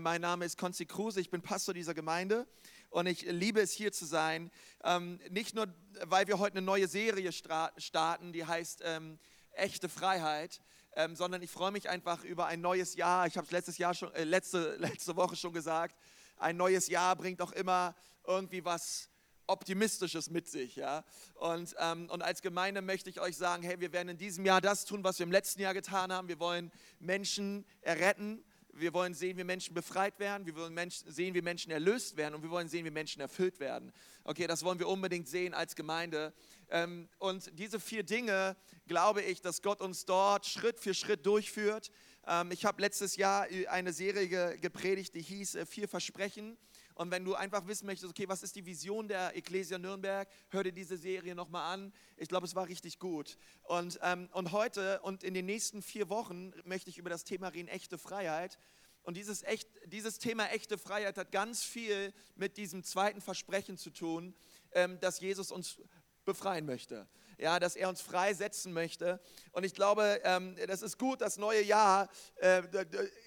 Mein Name ist Konzi Kruse, ich bin Pastor dieser Gemeinde und ich liebe es hier zu sein. Ähm, nicht nur, weil wir heute eine neue Serie starten, die heißt ähm, Echte Freiheit, ähm, sondern ich freue mich einfach über ein neues Jahr. Ich habe es letztes Jahr schon, äh, letzte, letzte Woche schon gesagt. Ein neues Jahr bringt auch immer irgendwie was Optimistisches mit sich. Ja? Und, ähm, und als Gemeinde möchte ich euch sagen, hey, wir werden in diesem Jahr das tun, was wir im letzten Jahr getan haben. Wir wollen Menschen erretten wir wollen sehen, wie Menschen befreit werden. Wir wollen Menschen, sehen, wie Menschen erlöst werden. Und wir wollen sehen, wie Menschen erfüllt werden. Okay, das wollen wir unbedingt sehen als Gemeinde. Ähm, und diese vier Dinge glaube ich, dass Gott uns dort Schritt für Schritt durchführt. Ähm, ich habe letztes Jahr eine Serie gepredigt, die hieß äh, Vier Versprechen. Und wenn du einfach wissen möchtest, okay, was ist die Vision der Ecclesia Nürnberg, hör dir diese Serie nochmal an. Ich glaube, es war richtig gut. Und, ähm, und heute und in den nächsten vier Wochen möchte ich über das Thema reden, echte Freiheit. Und dieses, echt, dieses Thema echte Freiheit hat ganz viel mit diesem zweiten Versprechen zu tun, ähm, dass Jesus uns befreien möchte ja, dass er uns freisetzen möchte. Und ich glaube, ähm, das ist gut, das neue Jahr äh,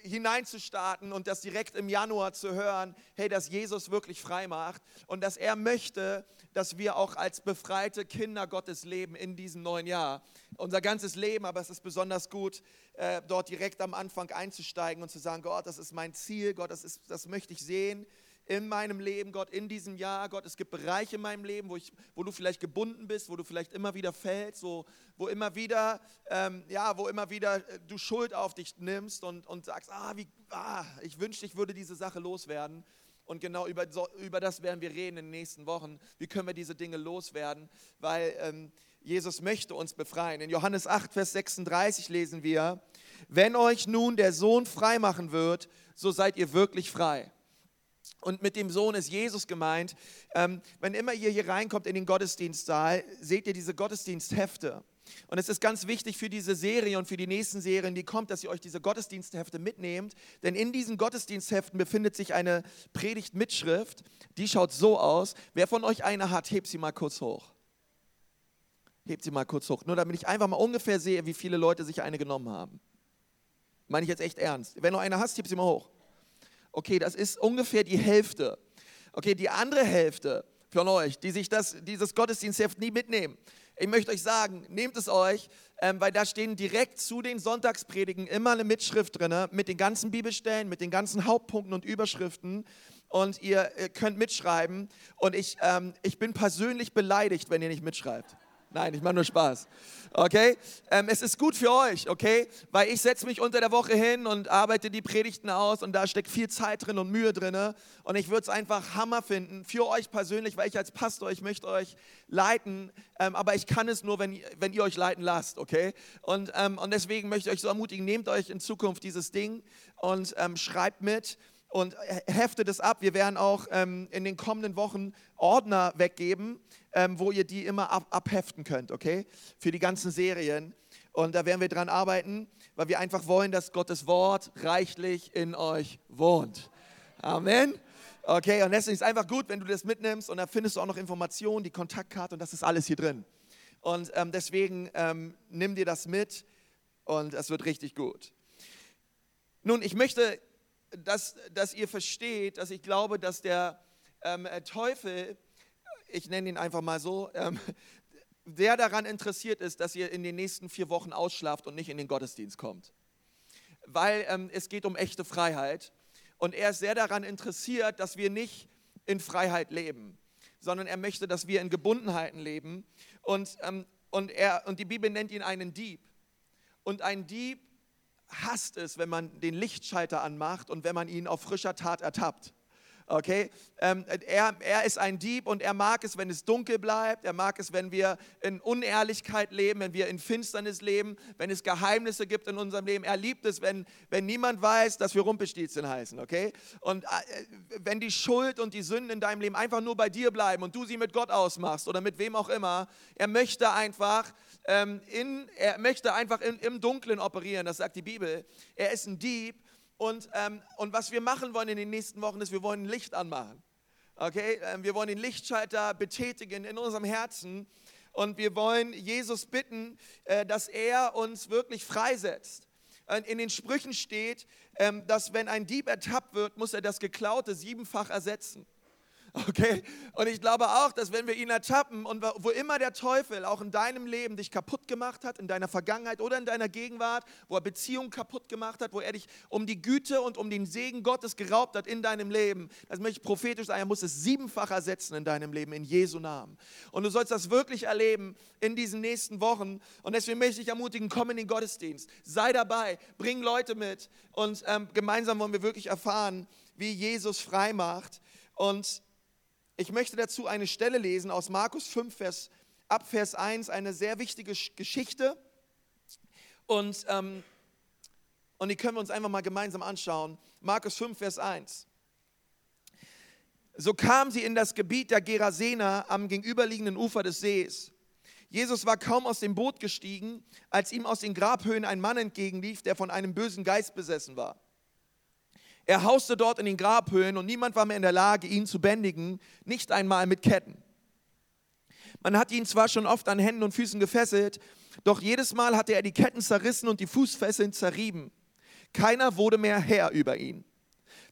hineinzustarten und das direkt im Januar zu hören, hey, dass Jesus wirklich frei macht und dass er möchte, dass wir auch als befreite Kinder Gottes leben in diesem neuen Jahr. Unser ganzes Leben, aber es ist besonders gut, äh, dort direkt am Anfang einzusteigen und zu sagen, Gott, das ist mein Ziel, Gott, das, ist, das möchte ich sehen in meinem Leben, Gott, in diesem Jahr, Gott, es gibt Bereiche in meinem Leben, wo, ich, wo du vielleicht gebunden bist, wo du vielleicht immer wieder fällst, wo, wo immer wieder, ähm, ja, wo immer wieder äh, du Schuld auf dich nimmst und, und sagst, ah, wie, ah, ich wünschte, ich würde diese Sache loswerden. Und genau über, über das werden wir reden in den nächsten Wochen. Wie können wir diese Dinge loswerden? Weil ähm, Jesus möchte uns befreien. In Johannes 8, Vers 36 lesen wir, wenn euch nun der Sohn frei machen wird, so seid ihr wirklich frei. Und mit dem Sohn ist Jesus gemeint. Ähm, wenn immer ihr hier reinkommt in den Gottesdienstsaal, seht ihr diese Gottesdiensthefte. Und es ist ganz wichtig für diese Serie und für die nächsten Serien, die kommt, dass ihr euch diese Gottesdiensthefte mitnehmt. Denn in diesen Gottesdienstheften befindet sich eine Predigtmitschrift. Die schaut so aus. Wer von euch eine hat, hebt sie mal kurz hoch. Hebt sie mal kurz hoch. Nur damit ich einfach mal ungefähr sehe, wie viele Leute sich eine genommen haben. Meine ich jetzt echt ernst. Wenn du eine hast, heb sie mal hoch. Okay, das ist ungefähr die Hälfte. Okay, die andere Hälfte von euch, die sich das, dieses Gottesdienstheft nie mitnehmen. Ich möchte euch sagen, nehmt es euch, ähm, weil da stehen direkt zu den Sonntagspredigen immer eine Mitschrift drin, mit den ganzen Bibelstellen, mit den ganzen Hauptpunkten und Überschriften. Und ihr, ihr könnt mitschreiben. Und ich, ähm, ich bin persönlich beleidigt, wenn ihr nicht mitschreibt. Nein, ich mache nur Spaß. Okay? Ähm, es ist gut für euch, okay? Weil ich setze mich unter der Woche hin und arbeite die Predigten aus und da steckt viel Zeit drin und Mühe drin. Und ich würde es einfach Hammer finden für euch persönlich, weil ich als Pastor, ich möchte euch leiten, ähm, aber ich kann es nur, wenn, wenn ihr euch leiten lasst, okay? Und, ähm, und deswegen möchte ich euch so ermutigen, nehmt euch in Zukunft dieses Ding und ähm, schreibt mit und heftet es ab. Wir werden auch ähm, in den kommenden Wochen Ordner weggeben, ähm, wo ihr die immer ab abheften könnt, okay? Für die ganzen Serien. Und da werden wir dran arbeiten, weil wir einfach wollen, dass Gottes Wort reichlich in euch wohnt. Amen. Okay, und deswegen ist es einfach gut, wenn du das mitnimmst und da findest du auch noch Informationen, die Kontaktkarte und das ist alles hier drin. Und ähm, deswegen ähm, nimm dir das mit und es wird richtig gut. Nun, ich möchte dass, dass ihr versteht, dass ich glaube, dass der ähm, äh, Teufel, ich nenne ihn einfach mal so, ähm, sehr daran interessiert ist, dass ihr in den nächsten vier Wochen ausschlaft und nicht in den Gottesdienst kommt. Weil ähm, es geht um echte Freiheit. Und er ist sehr daran interessiert, dass wir nicht in Freiheit leben, sondern er möchte, dass wir in Gebundenheiten leben. Und, ähm, und, er, und die Bibel nennt ihn einen Dieb. Und ein Dieb hasst es, wenn man den Lichtschalter anmacht und wenn man ihn auf frischer Tat ertappt. Okay? Ähm, er, er ist ein Dieb und er mag es, wenn es dunkel bleibt. Er mag es, wenn wir in Unehrlichkeit leben, wenn wir in Finsternis leben, wenn es Geheimnisse gibt in unserem Leben. Er liebt es, wenn, wenn niemand weiß, dass wir Rumpelstilzchen heißen. Okay? Und äh, wenn die Schuld und die Sünden in deinem Leben einfach nur bei dir bleiben und du sie mit Gott ausmachst oder mit wem auch immer, er möchte einfach, ähm, in, er möchte einfach in, im Dunklen operieren, das sagt die Bibel. Er ist ein Dieb und, ähm, und was wir machen wollen in den nächsten Wochen ist, wir wollen Licht anmachen. Okay, ähm, wir wollen den Lichtschalter betätigen in unserem Herzen und wir wollen Jesus bitten, äh, dass er uns wirklich freisetzt. in den Sprüchen steht, ähm, dass wenn ein Dieb ertappt wird, muss er das Geklaute siebenfach ersetzen. Okay? Und ich glaube auch, dass wenn wir ihn ertappen und wo immer der Teufel auch in deinem Leben dich kaputt gemacht hat, in deiner Vergangenheit oder in deiner Gegenwart, wo er Beziehungen kaputt gemacht hat, wo er dich um die Güte und um den Segen Gottes geraubt hat in deinem Leben, das möchte ich prophetisch sagen, er muss es siebenfach ersetzen in deinem Leben, in Jesu Namen. Und du sollst das wirklich erleben in diesen nächsten Wochen. Und deswegen möchte ich ermutigen, komm in den Gottesdienst, sei dabei, bring Leute mit und ähm, gemeinsam wollen wir wirklich erfahren, wie Jesus frei macht. Und ich möchte dazu eine Stelle lesen aus Markus 5, Vers, ab Vers 1, eine sehr wichtige Geschichte. Und, ähm, und die können wir uns einfach mal gemeinsam anschauen. Markus 5, Vers 1. So kam sie in das Gebiet der Gerasener am gegenüberliegenden Ufer des Sees. Jesus war kaum aus dem Boot gestiegen, als ihm aus den Grabhöhen ein Mann entgegenlief, der von einem bösen Geist besessen war. Er hauste dort in den Grabhöhlen und niemand war mehr in der Lage, ihn zu bändigen, nicht einmal mit Ketten. Man hat ihn zwar schon oft an Händen und Füßen gefesselt, doch jedes Mal hatte er die Ketten zerrissen und die Fußfesseln zerrieben. Keiner wurde mehr Herr über ihn.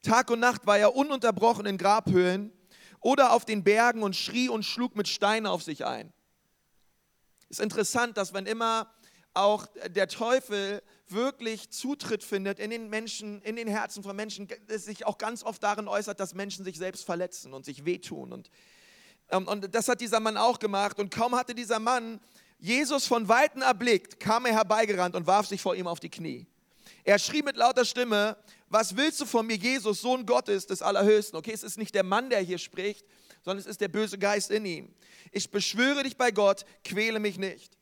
Tag und Nacht war er ununterbrochen in Grabhöhlen oder auf den Bergen und schrie und schlug mit Steinen auf sich ein. Es ist interessant, dass wenn immer auch der Teufel wirklich Zutritt findet in den Menschen, in den Herzen von Menschen, es sich auch ganz oft darin äußert, dass Menschen sich selbst verletzen und sich wehtun. Und, ähm, und das hat dieser Mann auch gemacht. Und kaum hatte dieser Mann Jesus von Weitem erblickt, kam er herbeigerannt und warf sich vor ihm auf die Knie. Er schrie mit lauter Stimme, was willst du von mir, Jesus, Sohn Gottes des Allerhöchsten? Okay, es ist nicht der Mann, der hier spricht, sondern es ist der böse Geist in ihm. Ich beschwöre dich bei Gott, quäle mich nicht.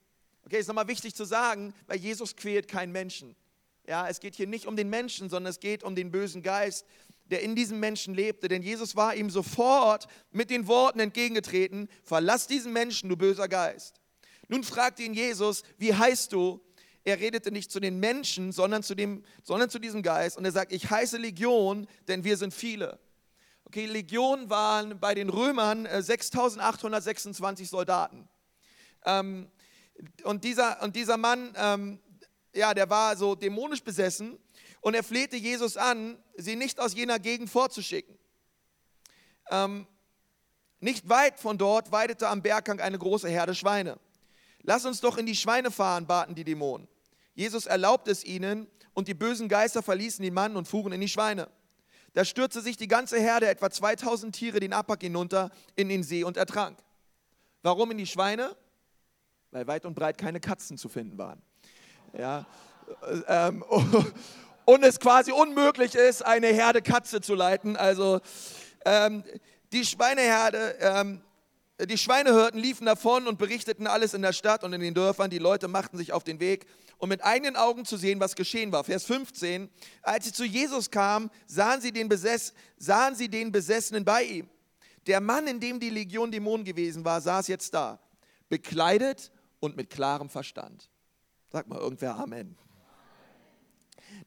Okay, ist nochmal wichtig zu sagen, weil Jesus quält keinen Menschen. Ja, es geht hier nicht um den Menschen, sondern es geht um den bösen Geist, der in diesem Menschen lebte. Denn Jesus war ihm sofort mit den Worten entgegengetreten: Verlass diesen Menschen, du böser Geist. Nun fragte ihn Jesus: Wie heißt du? Er redete nicht zu den Menschen, sondern zu, dem, sondern zu diesem Geist. Und er sagt: Ich heiße Legion, denn wir sind viele. Okay, Legion waren bei den Römern 6826 äh, Soldaten. Ähm, und dieser, und dieser Mann, ähm, ja, der war so dämonisch besessen und er flehte Jesus an, sie nicht aus jener Gegend vorzuschicken. Ähm, nicht weit von dort weidete am Berghang eine große Herde Schweine. Lass uns doch in die Schweine fahren, baten die Dämonen. Jesus erlaubte es ihnen und die bösen Geister verließen den Mann und fuhren in die Schweine. Da stürzte sich die ganze Herde, etwa 2000 Tiere, den Abpack hinunter in den See und ertrank. Warum in die Schweine? Weil weit und breit keine Katzen zu finden waren. Ja, ähm, und es quasi unmöglich ist, eine Herde Katze zu leiten. Also ähm, die Schweineherde, ähm, die Schweinehirten liefen davon und berichteten alles in der Stadt und in den Dörfern. Die Leute machten sich auf den Weg, um mit eigenen Augen zu sehen, was geschehen war. Vers 15, als sie zu Jesus kamen, sahen sie den, Besess, sahen sie den Besessenen bei ihm. Der Mann, in dem die Legion Dämonen gewesen war, saß jetzt da, bekleidet und mit klarem Verstand. Sag mal irgendwer Amen.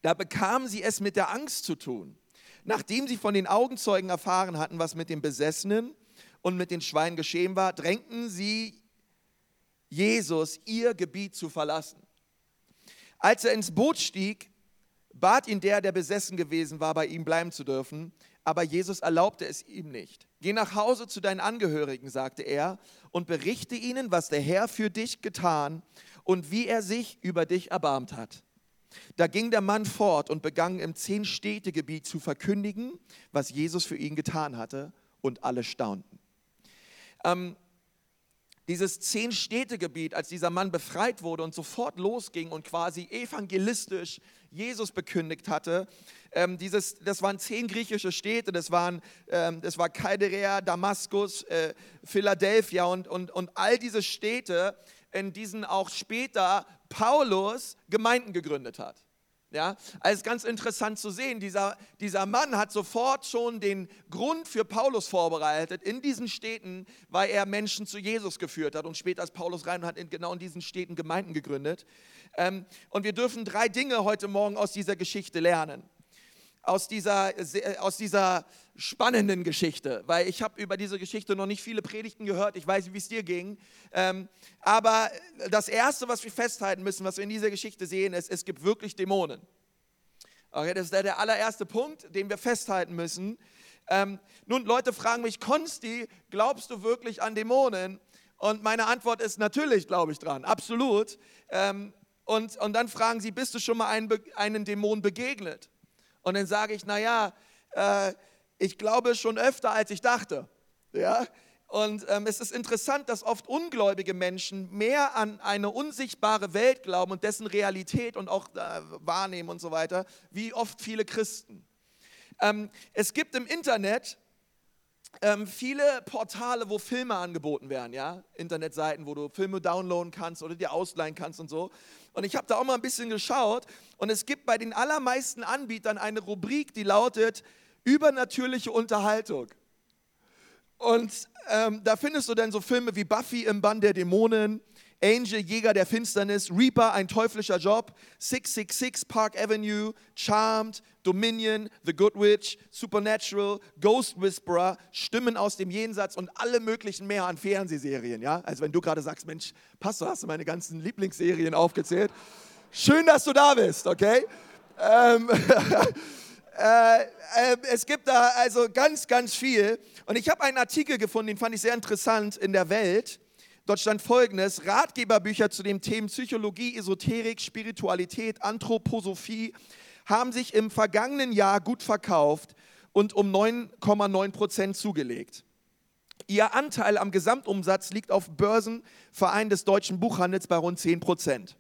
Da bekamen sie es mit der Angst zu tun. Nachdem sie von den Augenzeugen erfahren hatten, was mit den Besessenen und mit den Schweinen geschehen war, drängten sie Jesus, ihr Gebiet zu verlassen. Als er ins Boot stieg, bat ihn der, der besessen gewesen war, bei ihm bleiben zu dürfen, aber Jesus erlaubte es ihm nicht. Geh nach Hause zu deinen Angehörigen, sagte er, und berichte ihnen, was der Herr für dich getan und wie er sich über dich erbarmt hat. Da ging der Mann fort und begann im Zehn-Städte-Gebiet zu verkündigen, was Jesus für ihn getan hatte, und alle staunten. Ähm, dieses Zehn-Städte-Gebiet, als dieser Mann befreit wurde und sofort losging und quasi evangelistisch Jesus bekündigt hatte, ähm, dieses, das waren zehn griechische Städte, das, waren, ähm, das war Kaldera, Damaskus, äh, Philadelphia und, und, und all diese Städte, in diesen auch später Paulus Gemeinden gegründet hat. Ja, also ist ganz interessant zu sehen, dieser, dieser Mann hat sofort schon den Grund für Paulus vorbereitet in diesen Städten, weil er Menschen zu Jesus geführt hat und später ist Paulus rein und hat in, genau in diesen Städten Gemeinden gegründet. Ähm, und wir dürfen drei Dinge heute Morgen aus dieser Geschichte lernen aus dieser, aus dieser spannenden Geschichte, weil ich habe über diese Geschichte noch nicht viele Predigten gehört, ich weiß, wie es dir ging. Ähm, aber das Erste, was wir festhalten müssen, was wir in dieser Geschichte sehen, ist, es gibt wirklich Dämonen. Okay, das ist der, der allererste Punkt, den wir festhalten müssen. Ähm, nun, Leute fragen mich, Konsti, glaubst du wirklich an Dämonen? Und meine Antwort ist, natürlich glaube ich dran, absolut. Ähm, und, und dann fragen sie, bist du schon mal einen, einen Dämon begegnet? Und dann sage ich, naja, äh, ich glaube schon öfter, als ich dachte. Ja? Und ähm, es ist interessant, dass oft ungläubige Menschen mehr an eine unsichtbare Welt glauben und dessen Realität und auch äh, wahrnehmen und so weiter, wie oft viele Christen. Ähm, es gibt im Internet ähm, viele Portale, wo Filme angeboten werden, ja, Internetseiten, wo du Filme downloaden kannst oder dir ausleihen kannst und so. Und ich habe da auch mal ein bisschen geschaut und es gibt bei den allermeisten Anbietern eine Rubrik, die lautet übernatürliche Unterhaltung. Und ähm, da findest du dann so Filme wie Buffy im Bann der Dämonen, Angel, Jäger der Finsternis, Reaper, ein teuflischer Job, 666, Park Avenue, Charmed, Dominion, The Good Witch, Supernatural, Ghost Whisperer, Stimmen aus dem Jenseits und alle möglichen mehr an Fernsehserien. Ja? Also wenn du gerade sagst, Mensch, Pastor, hast du meine ganzen Lieblingsserien aufgezählt? Schön, dass du da bist, okay? Ähm, Äh, äh, es gibt da also ganz, ganz viel. Und ich habe einen Artikel gefunden, den fand ich sehr interessant in der Welt. Dort stand folgendes: Ratgeberbücher zu den Themen Psychologie, Esoterik, Spiritualität, Anthroposophie haben sich im vergangenen Jahr gut verkauft und um 9,9 Prozent zugelegt. Ihr Anteil am Gesamtumsatz liegt auf Börsenverein des deutschen Buchhandels bei rund 10 Prozent.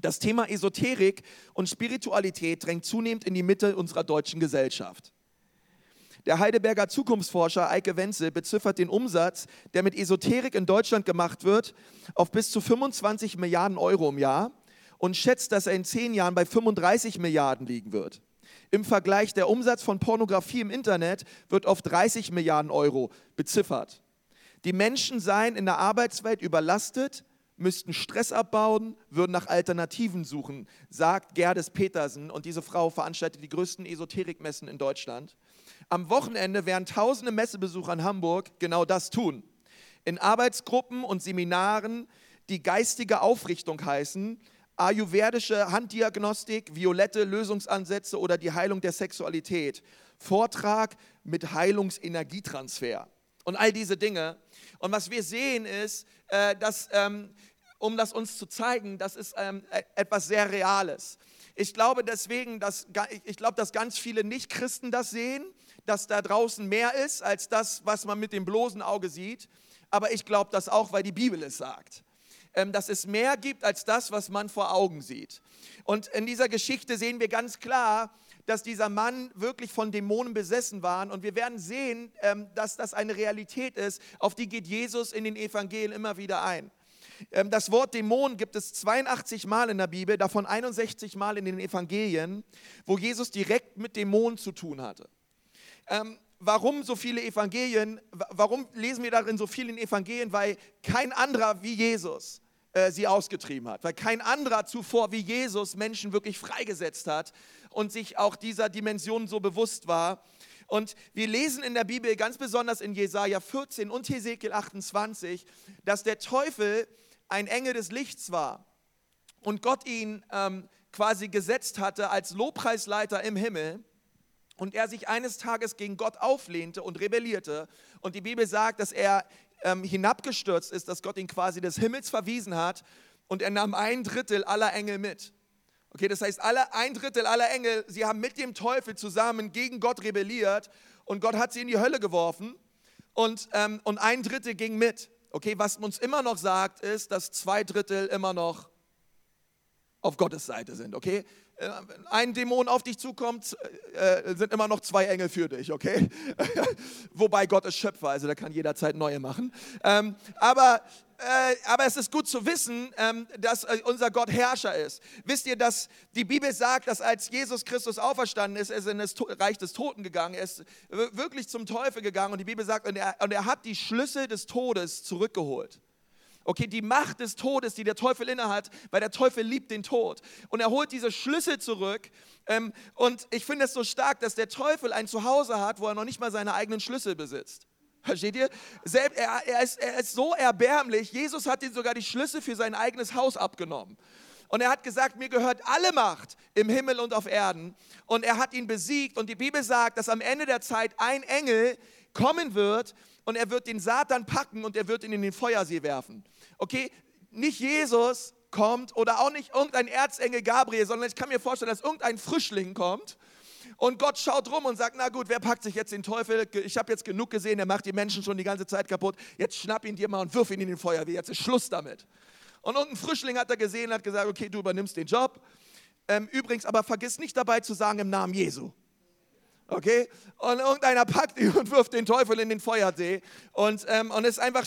Das Thema Esoterik und Spiritualität drängt zunehmend in die Mitte unserer deutschen Gesellschaft. Der Heidelberger Zukunftsforscher Eike Wenzel beziffert den Umsatz, der mit Esoterik in Deutschland gemacht wird, auf bis zu 25 Milliarden Euro im Jahr und schätzt, dass er in zehn Jahren bei 35 Milliarden liegen wird. Im Vergleich der Umsatz von Pornografie im Internet wird auf 30 Milliarden Euro beziffert. Die Menschen seien in der Arbeitswelt überlastet, müssten Stress abbauen, würden nach Alternativen suchen, sagt Gerdes Petersen. Und diese Frau veranstaltet die größten Esoterikmessen in Deutschland. Am Wochenende werden tausende Messebesucher in Hamburg genau das tun. In Arbeitsgruppen und Seminaren, die geistige Aufrichtung heißen, ayurvedische Handdiagnostik, violette Lösungsansätze oder die Heilung der Sexualität. Vortrag mit Heilungsenergietransfer. Und all diese Dinge. Und was wir sehen ist, äh, dass, ähm, um das uns zu zeigen, das ist ähm, e-, etwas sehr Reales. Ich glaube deswegen, dass, ich glaube, dass ganz viele Nichtchristen das sehen, dass da draußen mehr ist als das, was man mit dem bloßen Auge sieht. Aber ich glaube das auch, weil die Bibel es sagt. Ähm, dass es mehr gibt als das, was man vor Augen sieht. Und in dieser Geschichte sehen wir ganz klar, dass dieser Mann wirklich von Dämonen besessen war. Und wir werden sehen, ähm, dass das eine Realität ist, auf die geht Jesus in den Evangelien immer wieder ein. Ähm, das Wort Dämon gibt es 82 Mal in der Bibel, davon 61 Mal in den Evangelien, wo Jesus direkt mit Dämonen zu tun hatte. Ähm, warum so viele Evangelien? Warum lesen wir darin so viel in Evangelien? Weil kein anderer wie Jesus äh, sie ausgetrieben hat, weil kein anderer zuvor wie Jesus Menschen wirklich freigesetzt hat und sich auch dieser Dimension so bewusst war. Und wir lesen in der Bibel ganz besonders in Jesaja 14 und Hesekiel 28, dass der Teufel ein Engel des Lichts war und Gott ihn ähm, quasi gesetzt hatte als Lobpreisleiter im Himmel und er sich eines Tages gegen Gott auflehnte und rebellierte. Und die Bibel sagt, dass er ähm, hinabgestürzt ist, dass Gott ihn quasi des Himmels verwiesen hat und er nahm ein Drittel aller Engel mit. Okay, das heißt, alle, ein Drittel aller Engel, sie haben mit dem Teufel zusammen gegen Gott rebelliert und Gott hat sie in die Hölle geworfen und, ähm, und ein Drittel ging mit. Okay, was uns immer noch sagt, ist, dass zwei Drittel immer noch auf Gottes Seite sind. Okay, ein Dämon auf dich zukommt, äh, sind immer noch zwei Engel für dich, okay? Wobei Gott ist Schöpfer, also der kann jederzeit neue machen. Ähm, aber, äh, aber es ist gut zu wissen, ähm, dass äh, unser Gott Herrscher ist. Wisst ihr, dass die Bibel sagt, dass als Jesus Christus auferstanden ist, er ist in das Reich des Toten gegangen, er ist wirklich zum Teufel gegangen und die Bibel sagt, und er, und er hat die Schlüssel des Todes zurückgeholt. Okay, die Macht des Todes, die der Teufel innehat, weil der Teufel liebt den Tod. Und er holt diese Schlüssel zurück. Ähm, und ich finde es so stark, dass der Teufel ein Zuhause hat, wo er noch nicht mal seine eigenen Schlüssel besitzt. Versteht ihr? Selbst, er, er, ist, er ist so erbärmlich. Jesus hat ihm sogar die Schlüssel für sein eigenes Haus abgenommen. Und er hat gesagt, mir gehört alle Macht im Himmel und auf Erden. Und er hat ihn besiegt. Und die Bibel sagt, dass am Ende der Zeit ein Engel kommen wird und er wird den Satan packen und er wird ihn in den Feuersee werfen. Okay, nicht Jesus kommt oder auch nicht irgendein Erzengel Gabriel, sondern ich kann mir vorstellen, dass irgendein Frischling kommt und Gott schaut rum und sagt, na gut, wer packt sich jetzt den Teufel? Ich habe jetzt genug gesehen, er macht die Menschen schon die ganze Zeit kaputt. Jetzt schnapp ihn dir mal und wirf ihn in den Feuerwehr. Jetzt ist Schluss damit. Und irgendein Frischling hat er gesehen und hat gesagt, okay, du übernimmst den Job. Ähm, übrigens, aber vergiss nicht dabei zu sagen im Namen Jesu. Okay? Und irgendeiner packt ihn und wirft den Teufel in den Feuersee. Und, ähm, und es ist einfach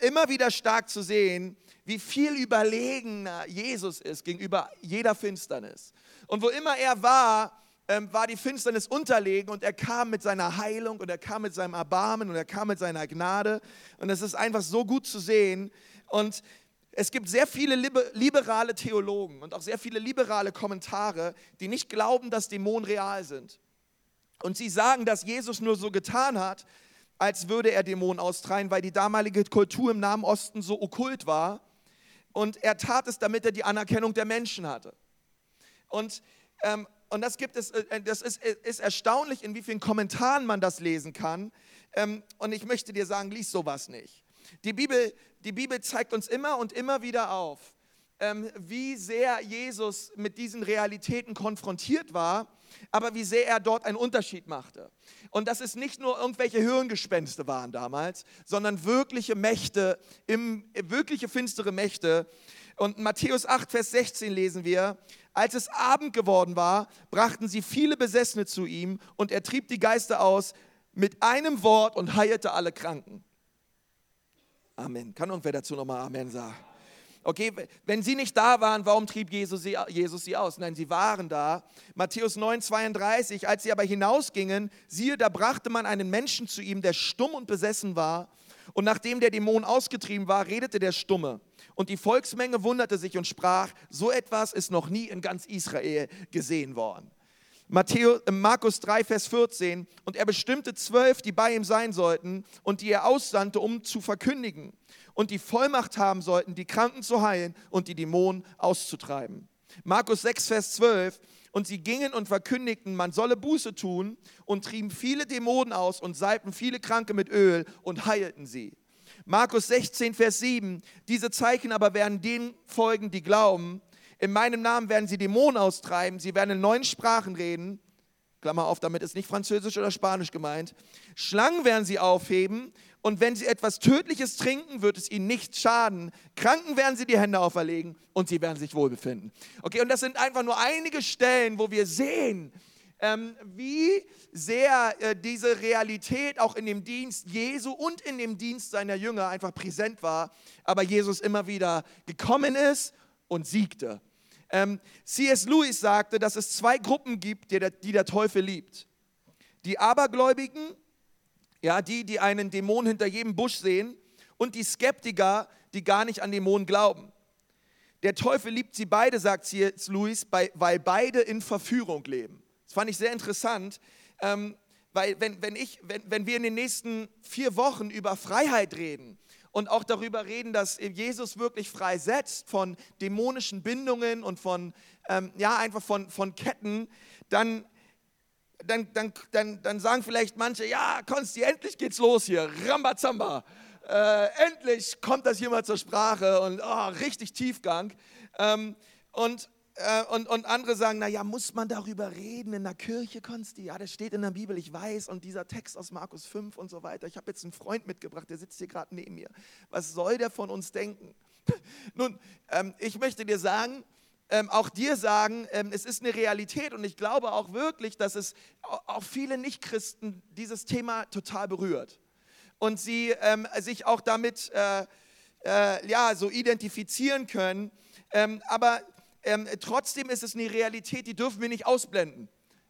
immer wieder stark zu sehen, wie viel überlegener Jesus ist gegenüber jeder Finsternis. Und wo immer er war, ähm, war die Finsternis unterlegen und er kam mit seiner Heilung und er kam mit seinem Erbarmen und er kam mit seiner Gnade. Und es ist einfach so gut zu sehen. Und es gibt sehr viele liberale Theologen und auch sehr viele liberale Kommentare, die nicht glauben, dass Dämonen real sind. Und sie sagen, dass Jesus nur so getan hat, als würde er Dämonen austreiben, weil die damalige Kultur im Nahen Osten so okkult war. Und er tat es, damit er die Anerkennung der Menschen hatte. Und ähm, und das gibt es, äh, äh, das ist, äh, ist erstaunlich, in wie vielen Kommentaren man das lesen kann. Ähm, und ich möchte dir sagen, lies sowas nicht. Die Bibel, die Bibel zeigt uns immer und immer wieder auf, wie sehr Jesus mit diesen Realitäten konfrontiert war, aber wie sehr er dort einen Unterschied machte. Und dass es nicht nur irgendwelche Hirngespenste waren damals, sondern wirkliche Mächte, im, wirkliche finstere Mächte. Und Matthäus 8, Vers 16 lesen wir, als es Abend geworden war, brachten sie viele Besessene zu ihm und er trieb die Geister aus mit einem Wort und heilte alle Kranken. Amen. Kann irgendwer dazu nochmal Amen sagen? Okay, wenn sie nicht da waren, warum trieb Jesus sie, Jesus sie aus? Nein, sie waren da. Matthäus 9, 32, als sie aber hinausgingen, siehe, da brachte man einen Menschen zu ihm, der stumm und besessen war. Und nachdem der Dämon ausgetrieben war, redete der Stumme. Und die Volksmenge wunderte sich und sprach, so etwas ist noch nie in ganz Israel gesehen worden. Matthäus, äh, Markus 3, Vers 14, und er bestimmte zwölf, die bei ihm sein sollten und die er aussandte, um zu verkündigen und die Vollmacht haben sollten, die Kranken zu heilen und die Dämonen auszutreiben. Markus 6, Vers 12, und sie gingen und verkündigten, man solle Buße tun und trieben viele Dämonen aus und salbten viele Kranke mit Öl und heilten sie. Markus 16, Vers 7, diese Zeichen aber werden denen folgen, die glauben. In meinem Namen werden sie Dämonen austreiben, sie werden in neuen Sprachen reden. Klammer auf, damit ist nicht Französisch oder Spanisch gemeint. Schlangen werden sie aufheben und wenn sie etwas Tödliches trinken, wird es ihnen nicht schaden. Kranken werden sie die Hände auferlegen und sie werden sich wohlbefinden. Okay, und das sind einfach nur einige Stellen, wo wir sehen, ähm, wie sehr äh, diese Realität auch in dem Dienst Jesu und in dem Dienst seiner Jünger einfach präsent war, aber Jesus immer wieder gekommen ist und siegte. Ähm, C.S. Lewis sagte, dass es zwei Gruppen gibt, die der, die der Teufel liebt. Die Abergläubigen, ja, die, die einen Dämon hinter jedem Busch sehen, und die Skeptiker, die gar nicht an Dämonen glauben. Der Teufel liebt sie beide, sagt C.S. Lewis, weil beide in Verführung leben. Das fand ich sehr interessant, ähm, weil wenn, wenn, ich, wenn, wenn wir in den nächsten vier Wochen über Freiheit reden und auch darüber reden, dass Jesus wirklich freisetzt von dämonischen Bindungen und von, ähm, ja, einfach von, von Ketten, dann, dann, dann, dann, dann sagen vielleicht manche, ja, Konsti, endlich geht's los hier, Rambazamba. Äh, endlich kommt das hier mal zur Sprache und oh, richtig Tiefgang. Ähm, und, äh, und, und andere sagen, naja, muss man darüber reden in der Kirche, Konsti? Ja, das steht in der Bibel, ich weiß. Und dieser Text aus Markus 5 und so weiter. Ich habe jetzt einen Freund mitgebracht, der sitzt hier gerade neben mir. Was soll der von uns denken? Nun, ähm, ich möchte dir sagen, ähm, auch dir sagen, ähm, es ist eine Realität und ich glaube auch wirklich, dass es auch viele Nichtchristen dieses Thema total berührt. Und sie ähm, sich auch damit äh, äh, ja, so identifizieren können. Ähm, aber ähm, trotzdem ist es eine Realität, die dürfen wir nicht ausblenden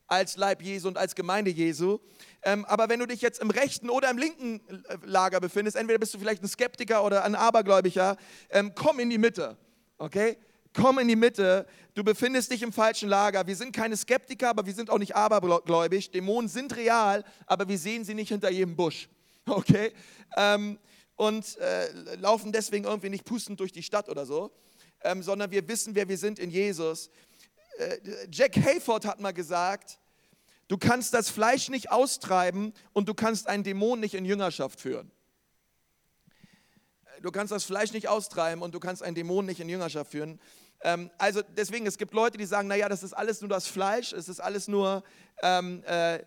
als Leib Jesu und als Gemeinde Jesu. Ähm, aber wenn du dich jetzt im rechten oder im linken Lager befindest, entweder bist du vielleicht ein Skeptiker oder ein Abergläubiger, ähm, komm in die Mitte, okay? Komm in die Mitte. Du befindest dich im falschen Lager. Wir sind keine Skeptiker, aber wir sind auch nicht abergläubig. Dämonen sind real, aber wir sehen sie nicht hinter jedem Busch, okay? Ähm, und äh, laufen deswegen irgendwie nicht pustend durch die Stadt oder so. Ähm, sondern wir wissen, wer wir sind in Jesus. Äh, Jack Hayford hat mal gesagt, du kannst das Fleisch nicht austreiben und du kannst einen Dämon nicht in Jüngerschaft führen. Du kannst das Fleisch nicht austreiben und du kannst einen Dämon nicht in Jüngerschaft führen. Ähm, also deswegen, es gibt Leute, die sagen, naja, das ist alles nur das Fleisch, es ist alles nur ähm, äh,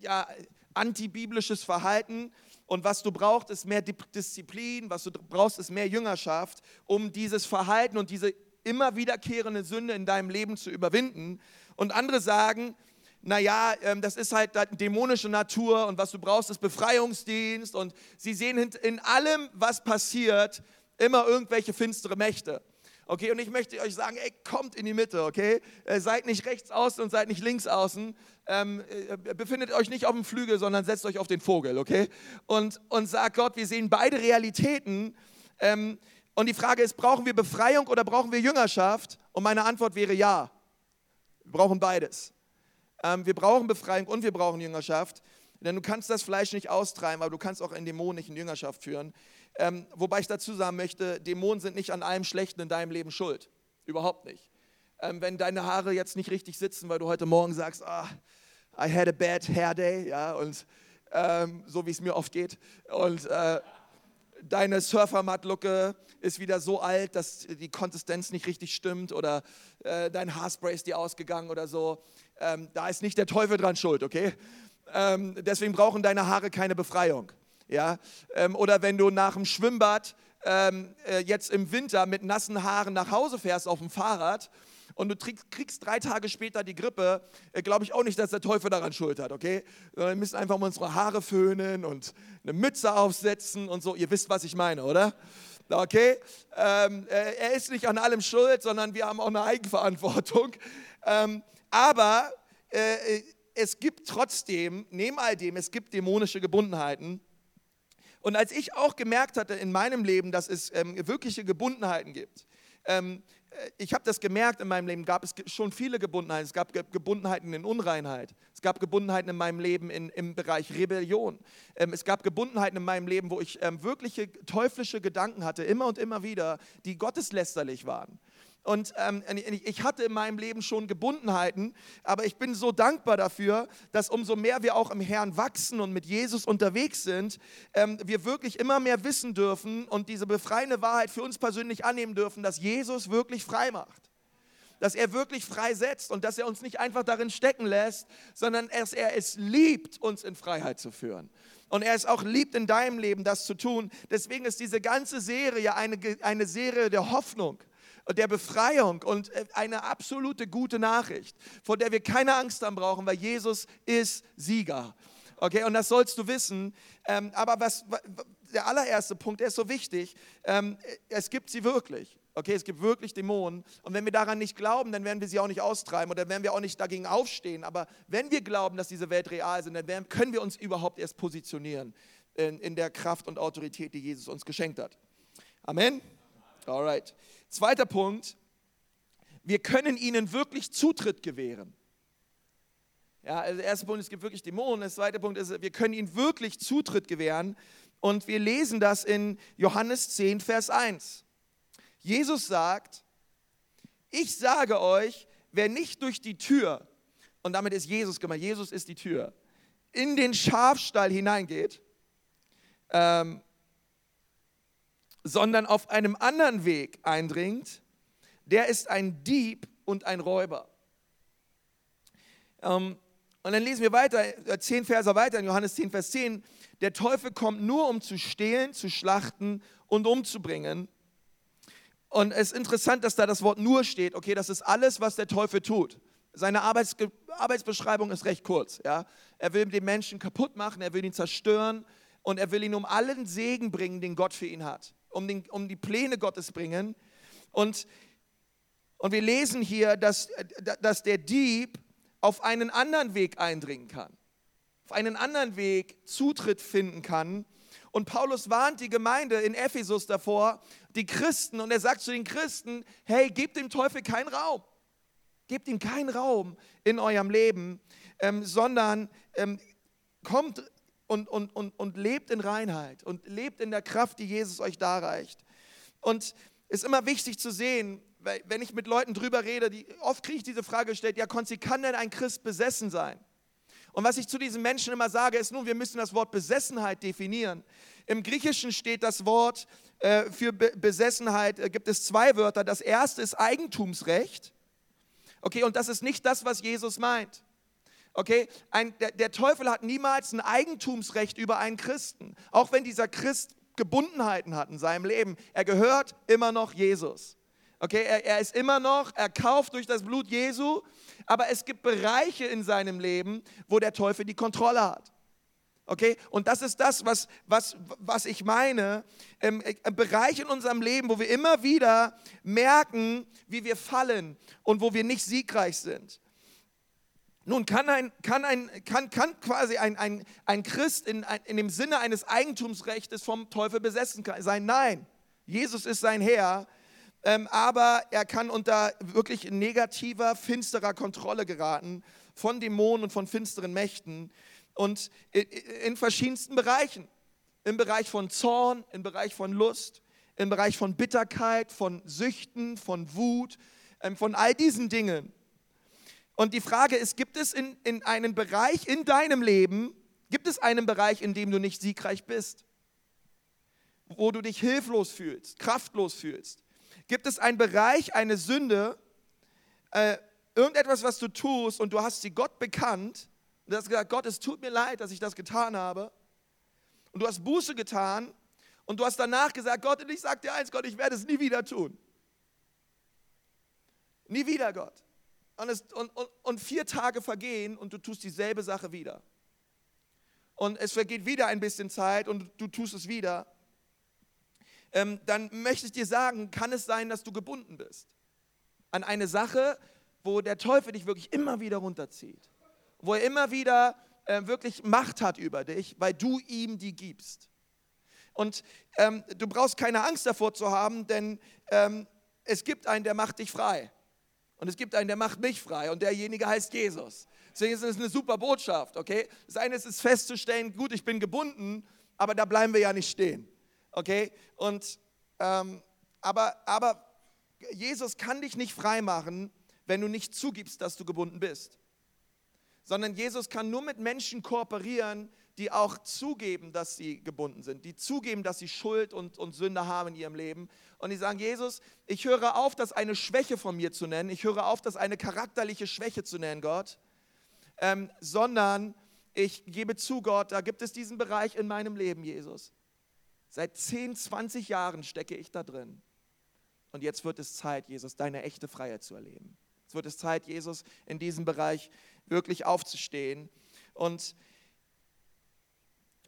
ja, antibiblisches Verhalten. Und was du brauchst, ist mehr Disziplin, was du brauchst, ist mehr Jüngerschaft, um dieses Verhalten und diese immer wiederkehrende Sünde in deinem Leben zu überwinden. Und andere sagen, naja, ähm, das ist halt dämonische Natur und was du brauchst, ist Befreiungsdienst. Und sie sehen in allem, was passiert, immer irgendwelche finstere Mächte. Okay, und ich möchte euch sagen, ey, kommt in die Mitte, okay? Äh, seid nicht rechts außen und seid nicht links außen. Ähm, äh, befindet euch nicht auf dem Flügel, sondern setzt euch auf den Vogel, okay? Und, und sagt Gott, wir sehen beide Realitäten. Ähm, und die Frage ist, brauchen wir Befreiung oder brauchen wir Jüngerschaft? Und meine Antwort wäre ja. Wir brauchen beides. Ähm, wir brauchen Befreiung und wir brauchen Jüngerschaft. Denn du kannst das Fleisch nicht austreiben, aber du kannst auch einen Dämon nicht in Jüngerschaft führen. Ähm, wobei ich dazu sagen möchte, Dämonen sind nicht an allem Schlechten in deinem Leben schuld. Überhaupt nicht. Ähm, wenn deine Haare jetzt nicht richtig sitzen, weil du heute Morgen sagst, ah, I had a bad hair day, ja, und ähm, so wie es mir oft geht. Und äh, deine Surfermatt-Lucke ist wieder so alt, dass die Konsistenz nicht richtig stimmt oder äh, dein Haarspray ist dir ausgegangen oder so. Ähm, da ist nicht der Teufel dran schuld, okay? Ähm, deswegen brauchen deine Haare keine Befreiung. Ja? Ähm, oder wenn du nach dem Schwimmbad ähm, äh, jetzt im Winter mit nassen Haaren nach Hause fährst auf dem Fahrrad und du kriegst drei Tage später die Grippe, äh, glaube ich auch nicht, dass der Teufel daran schuld hat, okay? Wir müssen einfach mal unsere Haare föhnen und eine Mütze aufsetzen und so. Ihr wisst, was ich meine, oder? Okay? Ähm, äh, er ist nicht an allem schuld, sondern wir haben auch eine Eigenverantwortung. Ähm, aber äh, es gibt trotzdem, neben all dem, es gibt dämonische Gebundenheiten. Und als ich auch gemerkt hatte in meinem Leben, dass es ähm, wirkliche Gebundenheiten gibt, ähm, äh, ich habe das gemerkt in meinem Leben, gab es schon viele Gebundenheiten. Es gab Gebundenheiten in Unreinheit. Es gab Gebundenheiten in meinem Leben in, im Bereich Rebellion. Ähm, es gab Gebundenheiten in meinem Leben, wo ich ähm, wirkliche teuflische Gedanken hatte, immer und immer wieder, die gotteslästerlich waren. Und ähm, ich hatte in meinem Leben schon Gebundenheiten, aber ich bin so dankbar dafür, dass umso mehr wir auch im Herrn wachsen und mit Jesus unterwegs sind, ähm, wir wirklich immer mehr wissen dürfen und diese befreiende Wahrheit für uns persönlich annehmen dürfen, dass Jesus wirklich frei macht. Dass er wirklich freisetzt und dass er uns nicht einfach darin stecken lässt, sondern dass er es liebt, uns in Freiheit zu führen. Und er es auch liebt, in deinem Leben das zu tun. Deswegen ist diese ganze Serie eine, eine Serie der Hoffnung der Befreiung und äh, eine absolute gute Nachricht, vor der wir keine Angst haben brauchen, weil Jesus ist Sieger. Okay, und das sollst du wissen. Ähm, aber was, der allererste Punkt, der ist so wichtig, ähm, es gibt sie wirklich. Okay, es gibt wirklich Dämonen. Und wenn wir daran nicht glauben, dann werden wir sie auch nicht austreiben oder werden wir auch nicht dagegen aufstehen. Aber wenn wir glauben, dass diese Welt real ist, dann werden, können wir uns überhaupt erst positionieren in, in der Kraft und Autorität, die Jesus uns geschenkt hat. Amen. Alright. Zweiter Punkt, wir können ihnen wirklich Zutritt gewähren. Ja, also der erste Punkt, es gibt wirklich Dämonen. Der zweite Punkt ist, wir können ihnen wirklich Zutritt gewähren. Und wir lesen das in Johannes 10, Vers 1. Jesus sagt, ich sage euch, wer nicht durch die Tür, und damit ist Jesus gemeint, Jesus ist die Tür, in den Schafstall hineingeht, ähm, sondern auf einem anderen Weg eindringt, der ist ein Dieb und ein Räuber. Ähm, und dann lesen wir weiter, äh, zehn Verse weiter in Johannes 10, Vers 10. Der Teufel kommt nur, um zu stehlen, zu schlachten und umzubringen. Und es ist interessant, dass da das Wort nur steht. Okay, das ist alles, was der Teufel tut. Seine Arbeits Arbeitsbeschreibung ist recht kurz. Ja? Er will den Menschen kaputt machen, er will ihn zerstören und er will ihn um allen Segen bringen, den Gott für ihn hat um, den, um die Pläne Gottes bringen. Und, und wir lesen hier, dass, dass der Dieb auf einen anderen Weg eindringen kann, auf einen anderen Weg Zutritt finden kann. Und Paulus warnt die Gemeinde in Ephesus davor, die Christen, und er sagt zu den Christen, hey, gebt dem Teufel keinen Raum. Gebt ihm keinen Raum in eurem Leben, ähm, sondern ähm, kommt und, und, und, und lebt in Reinheit und lebt in der Kraft, die Jesus euch darreicht. Und ist immer wichtig zu sehen, wenn ich mit Leuten drüber rede, die, oft kriege ich diese Frage gestellt, ja Konzi, kann denn ein Christ besessen sein? Und was ich zu diesen Menschen immer sage, ist nun, wir müssen das Wort Besessenheit definieren. Im Griechischen steht das Wort äh, für Be Besessenheit, äh, gibt es zwei Wörter. Das erste ist Eigentumsrecht. Okay, und das ist nicht das, was Jesus meint. Okay, ein, der, der Teufel hat niemals ein Eigentumsrecht über einen Christen, auch wenn dieser Christ Gebundenheiten hat in seinem Leben. Er gehört immer noch Jesus. Okay, er, er ist immer noch erkauft durch das Blut Jesu, aber es gibt Bereiche in seinem Leben, wo der Teufel die Kontrolle hat. Okay, und das ist das, was, was, was ich meine. Ähm, ein Bereich in unserem Leben, wo wir immer wieder merken, wie wir fallen und wo wir nicht siegreich sind. Nun kann, ein, kann, ein, kann, kann quasi ein, ein, ein Christ in, in dem Sinne eines Eigentumsrechts vom Teufel besessen sein. Nein, Jesus ist sein Herr, ähm, aber er kann unter wirklich negativer, finsterer Kontrolle geraten von Dämonen und von finsteren Mächten und in verschiedensten Bereichen. Im Bereich von Zorn, im Bereich von Lust, im Bereich von Bitterkeit, von Süchten, von Wut, ähm, von all diesen Dingen. Und die Frage ist, gibt es in, in einem Bereich in deinem Leben, gibt es einen Bereich, in dem du nicht siegreich bist? Wo du dich hilflos fühlst, kraftlos fühlst? Gibt es einen Bereich, eine Sünde, äh, irgendetwas, was du tust und du hast sie Gott bekannt und du hast gesagt, Gott, es tut mir leid, dass ich das getan habe. Und du hast Buße getan und du hast danach gesagt, Gott, und ich sage dir eins, Gott, ich werde es nie wieder tun. Nie wieder, Gott. Und, es, und, und, und vier Tage vergehen und du tust dieselbe Sache wieder. Und es vergeht wieder ein bisschen Zeit und du tust es wieder. Ähm, dann möchte ich dir sagen, kann es sein, dass du gebunden bist an eine Sache, wo der Teufel dich wirklich immer wieder runterzieht, wo er immer wieder äh, wirklich Macht hat über dich, weil du ihm die gibst. Und ähm, du brauchst keine Angst davor zu haben, denn ähm, es gibt einen, der macht dich frei. Und es gibt einen, der macht mich frei und derjenige heißt Jesus. Deswegen ist es eine super Botschaft, okay? Das eine ist es festzustellen, gut, ich bin gebunden, aber da bleiben wir ja nicht stehen, okay? Und, ähm, aber, aber Jesus kann dich nicht frei machen, wenn du nicht zugibst, dass du gebunden bist. Sondern Jesus kann nur mit Menschen kooperieren, die auch zugeben, dass sie gebunden sind, die zugeben, dass sie Schuld und, und Sünde haben in ihrem Leben. Und die sagen, Jesus, ich höre auf, das eine Schwäche von mir zu nennen, ich höre auf, das eine charakterliche Schwäche zu nennen, Gott, ähm, sondern ich gebe zu, Gott, da gibt es diesen Bereich in meinem Leben, Jesus. Seit 10, 20 Jahren stecke ich da drin. Und jetzt wird es Zeit, Jesus, deine echte Freiheit zu erleben. Jetzt wird es Zeit, Jesus, in diesem Bereich wirklich aufzustehen. Und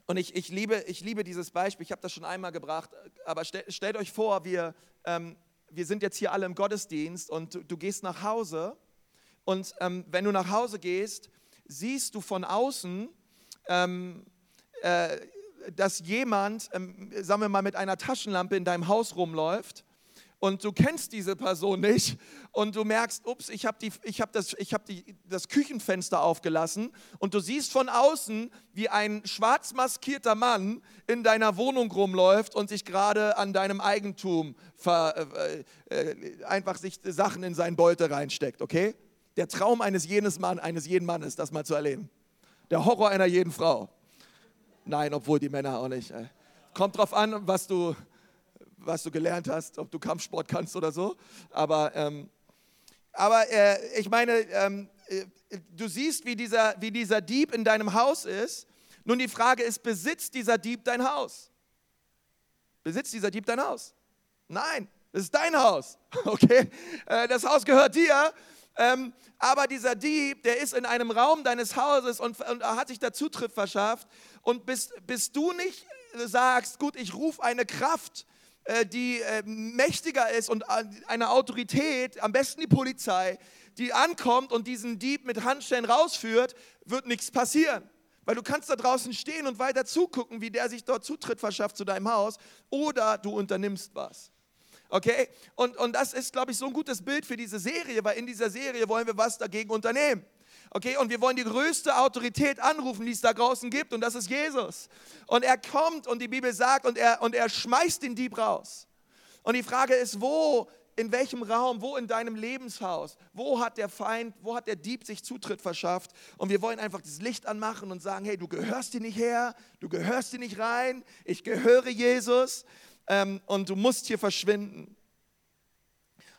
und ich, ich, liebe, ich liebe dieses Beispiel, ich habe das schon einmal gebracht, aber stell, stellt euch vor, wir, ähm, wir sind jetzt hier alle im Gottesdienst und du, du gehst nach Hause. Und ähm, wenn du nach Hause gehst, siehst du von außen, ähm, äh, dass jemand, ähm, sagen wir mal, mit einer Taschenlampe in deinem Haus rumläuft und du kennst diese Person nicht und du merkst, ups, ich habe hab das, hab das Küchenfenster aufgelassen und du siehst von außen, wie ein schwarz maskierter Mann in deiner Wohnung rumläuft und sich gerade an deinem Eigentum ver, äh, äh, einfach sich Sachen in seinen Beute reinsteckt, okay? Der Traum eines, jenes Mann, eines jeden Mannes, das mal zu erleben. Der Horror einer jeden Frau. Nein, obwohl die Männer auch nicht. Kommt drauf an, was du, was du gelernt hast, ob du Kampfsport kannst oder so. Aber, ähm, aber äh, ich meine, ähm, äh, du siehst, wie dieser, wie dieser Dieb in deinem Haus ist. Nun die Frage ist, besitzt dieser Dieb dein Haus? Besitzt dieser Dieb dein Haus? Nein, es ist dein Haus. Okay, äh, das Haus gehört dir. Ähm, aber dieser Dieb, der ist in einem Raum deines Hauses und, und hat sich da Zutritt verschafft. Und bis, bis du nicht sagst, gut, ich rufe eine Kraft die äh, mächtiger ist und äh, eine Autorität, am besten die Polizei, die ankommt und diesen Dieb mit Handschellen rausführt, wird nichts passieren. Weil du kannst da draußen stehen und weiter zugucken, wie der sich dort Zutritt verschafft zu deinem Haus oder du unternimmst was. Okay? Und, und das ist, glaube ich, so ein gutes Bild für diese Serie, weil in dieser Serie wollen wir was dagegen unternehmen. Okay, und wir wollen die größte Autorität anrufen, die es da draußen gibt, und das ist Jesus. Und er kommt und die Bibel sagt, und er, und er schmeißt den Dieb raus. Und die Frage ist, wo, in welchem Raum, wo in deinem Lebenshaus, wo hat der Feind, wo hat der Dieb sich Zutritt verschafft? Und wir wollen einfach das Licht anmachen und sagen, hey, du gehörst hier nicht her, du gehörst hier nicht rein, ich gehöre Jesus ähm, und du musst hier verschwinden.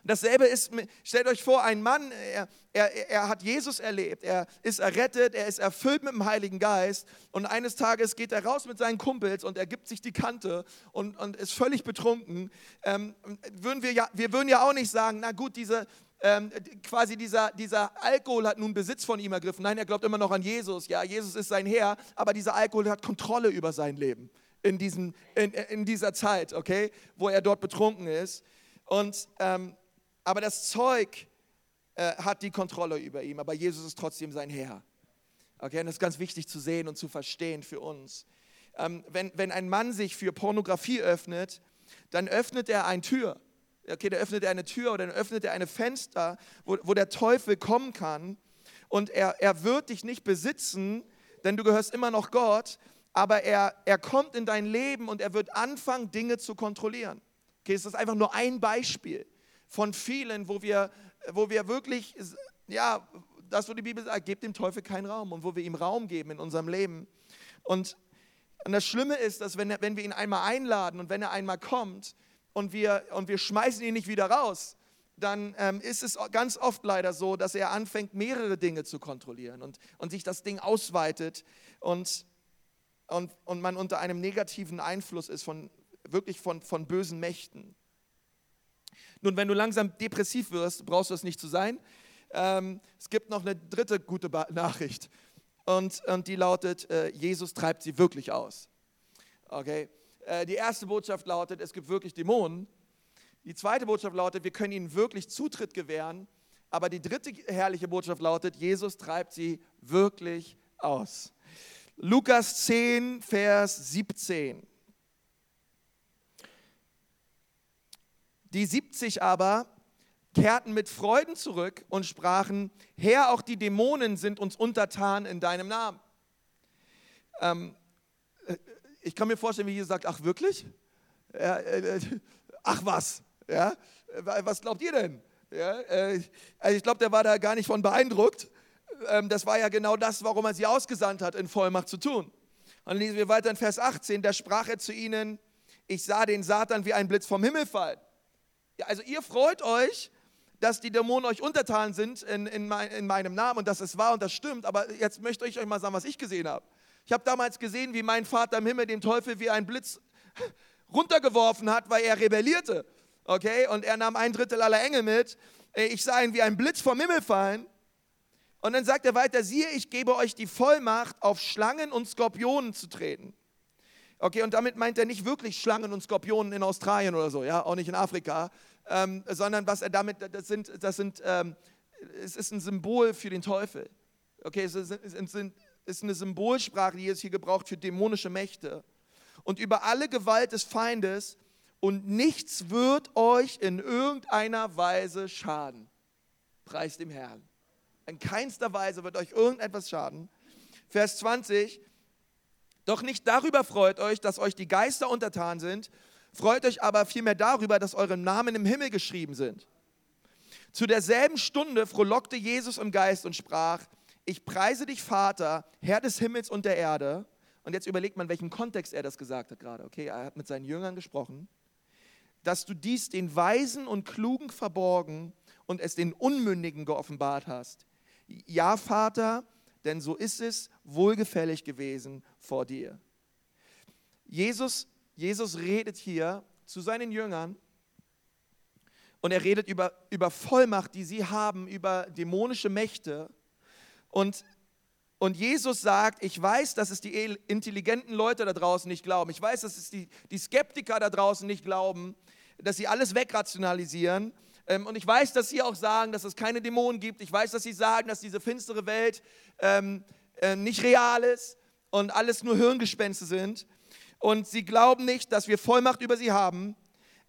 Dasselbe ist, stellt euch vor, ein Mann, er, er, er hat Jesus erlebt, er ist errettet, er ist erfüllt mit dem Heiligen Geist und eines Tages geht er raus mit seinen Kumpels und er gibt sich die Kante und, und ist völlig betrunken. Ähm, würden wir, ja, wir würden ja auch nicht sagen, na gut, diese, ähm, quasi dieser, dieser Alkohol hat nun Besitz von ihm ergriffen. Nein, er glaubt immer noch an Jesus. Ja, Jesus ist sein Herr, aber dieser Alkohol hat Kontrolle über sein Leben in, diesem, in, in dieser Zeit, okay, wo er dort betrunken ist. Und ähm, aber das Zeug äh, hat die Kontrolle über ihn, aber Jesus ist trotzdem sein Herr. Okay, und das ist ganz wichtig zu sehen und zu verstehen für uns. Ähm, wenn, wenn ein Mann sich für Pornografie öffnet, dann öffnet er eine Tür. Okay, dann öffnet er eine Tür oder dann öffnet er eine Fenster, wo, wo der Teufel kommen kann. Und er, er wird dich nicht besitzen, denn du gehörst immer noch Gott, aber er, er kommt in dein Leben und er wird anfangen, Dinge zu kontrollieren. Okay, das ist einfach nur ein Beispiel von vielen, wo wir, wo wir wirklich, ja, das, wo die Bibel sagt, gebt dem Teufel keinen Raum und wo wir ihm Raum geben in unserem Leben. Und, und das Schlimme ist, dass wenn, wenn wir ihn einmal einladen und wenn er einmal kommt und wir, und wir schmeißen ihn nicht wieder raus, dann ähm, ist es ganz oft leider so, dass er anfängt, mehrere Dinge zu kontrollieren und, und sich das Ding ausweitet und, und, und man unter einem negativen Einfluss ist von wirklich von, von bösen Mächten. Nun, wenn du langsam depressiv wirst, brauchst du es nicht zu sein. Ähm, es gibt noch eine dritte gute Nachricht und, und die lautet, äh, Jesus treibt sie wirklich aus. Okay? Äh, die erste Botschaft lautet, es gibt wirklich Dämonen. Die zweite Botschaft lautet, wir können ihnen wirklich Zutritt gewähren. Aber die dritte herrliche Botschaft lautet, Jesus treibt sie wirklich aus. Lukas 10, Vers 17. Die 70 aber kehrten mit Freuden zurück und sprachen, Herr, auch die Dämonen sind uns untertan in deinem Namen. Ähm, äh, ich kann mir vorstellen, wie Jesus sagt, ach wirklich? Ja, äh, ach was? Ja? Was glaubt ihr denn? Ja, äh, also ich glaube, der war da gar nicht von beeindruckt. Ähm, das war ja genau das, warum er sie ausgesandt hat, in Vollmacht zu tun. Und dann lesen wir weiter in Vers 18, da sprach er zu ihnen, ich sah den Satan wie ein Blitz vom Himmel fallen. Also ihr freut euch, dass die Dämonen euch untertan sind in, in, mein, in meinem Namen und dass es wahr und das stimmt, aber jetzt möchte ich euch mal sagen, was ich gesehen habe. Ich habe damals gesehen, wie mein Vater im Himmel den Teufel wie ein Blitz runtergeworfen hat, weil er rebellierte. Okay, und er nahm ein Drittel aller Engel mit. Ich sah ihn wie ein Blitz vom Himmel fallen. Und dann sagt er weiter, siehe, ich gebe euch die Vollmacht, auf Schlangen und Skorpionen zu treten Okay, und damit meint er nicht wirklich Schlangen und Skorpionen in Australien oder so, ja, auch nicht in Afrika, ähm, sondern was er damit, das sind, das sind, ähm, es ist ein Symbol für den Teufel. Okay, es ist, eine Symbolsprache, die ist hier gebraucht für dämonische Mächte. Und über alle Gewalt des Feindes und nichts wird euch in irgendeiner Weise schaden. Preis dem Herrn. In keinster Weise wird euch irgendetwas schaden. Vers 20, doch nicht darüber freut euch, dass euch die Geister untertan sind, freut euch aber vielmehr darüber, dass eure Namen im Himmel geschrieben sind. Zu derselben Stunde frohlockte Jesus im Geist und sprach, ich preise dich, Vater, Herr des Himmels und der Erde. Und jetzt überlegt man, welchen Kontext er das gesagt hat gerade. Okay, er hat mit seinen Jüngern gesprochen, dass du dies den Weisen und Klugen verborgen und es den Unmündigen geoffenbart hast. Ja, Vater, denn so ist es wohlgefällig gewesen vor dir. Jesus, Jesus redet hier zu seinen Jüngern und er redet über, über Vollmacht, die sie haben, über dämonische Mächte. Und, und Jesus sagt, ich weiß, dass es die intelligenten Leute da draußen nicht glauben. Ich weiß, dass es die, die Skeptiker da draußen nicht glauben, dass sie alles wegrationalisieren. Ähm, und ich weiß, dass Sie auch sagen, dass es keine Dämonen gibt. Ich weiß, dass Sie sagen, dass diese finstere Welt ähm, äh, nicht real ist und alles nur Hirngespenste sind. Und Sie glauben nicht, dass wir Vollmacht über Sie haben.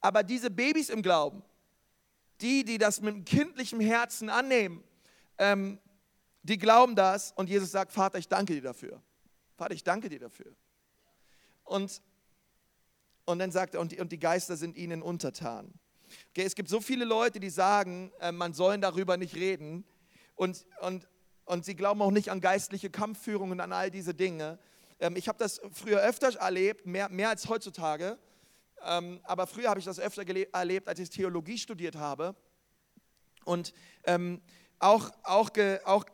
Aber diese Babys im Glauben, die, die das mit kindlichem Herzen annehmen, ähm, die glauben das. Und Jesus sagt, Vater, ich danke dir dafür. Vater, ich danke dir dafür. Und Und dann sagt er, und die, und die Geister sind ihnen untertan. Okay, es gibt so viele Leute, die sagen, äh, man soll darüber nicht reden. Und, und, und sie glauben auch nicht an geistliche Kampfführungen, an all diese Dinge. Ähm, ich habe das früher öfter erlebt, mehr, mehr als heutzutage. Ähm, aber früher habe ich das öfter erlebt, als ich Theologie studiert habe. Und ähm, auch, auch, auch